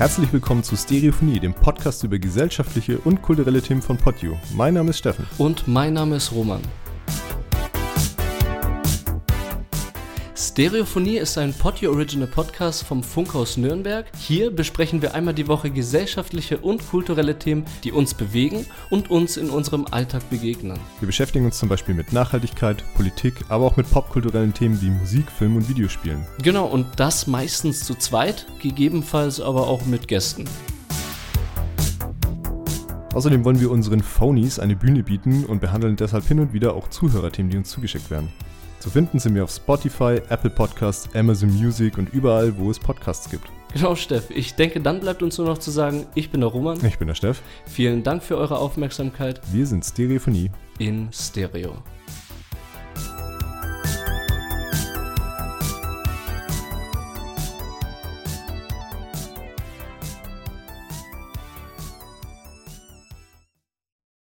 Herzlich willkommen zu Stereophonie, dem Podcast über gesellschaftliche und kulturelle Themen von PodU. Mein Name ist Steffen. Und mein Name ist Roman. Stereophonie ist ein Podio Original Podcast vom Funkhaus Nürnberg. Hier besprechen wir einmal die Woche gesellschaftliche und kulturelle Themen, die uns bewegen und uns in unserem Alltag begegnen. Wir beschäftigen uns zum Beispiel mit Nachhaltigkeit, Politik, aber auch mit popkulturellen Themen wie Musik, Film und Videospielen. Genau, und das meistens zu zweit, gegebenenfalls aber auch mit Gästen. Außerdem wollen wir unseren Phonies eine Bühne bieten und behandeln deshalb hin und wieder auch Zuhörerthemen, die uns zugeschickt werden. Zu finden sind wir auf Spotify, Apple Podcasts, Amazon Music und überall, wo es Podcasts gibt. Genau, Steff. Ich denke, dann bleibt uns nur noch zu sagen, ich bin der Roman. Ich bin der Steff. Vielen Dank für eure Aufmerksamkeit. Wir sind Stereophonie. In Stereo.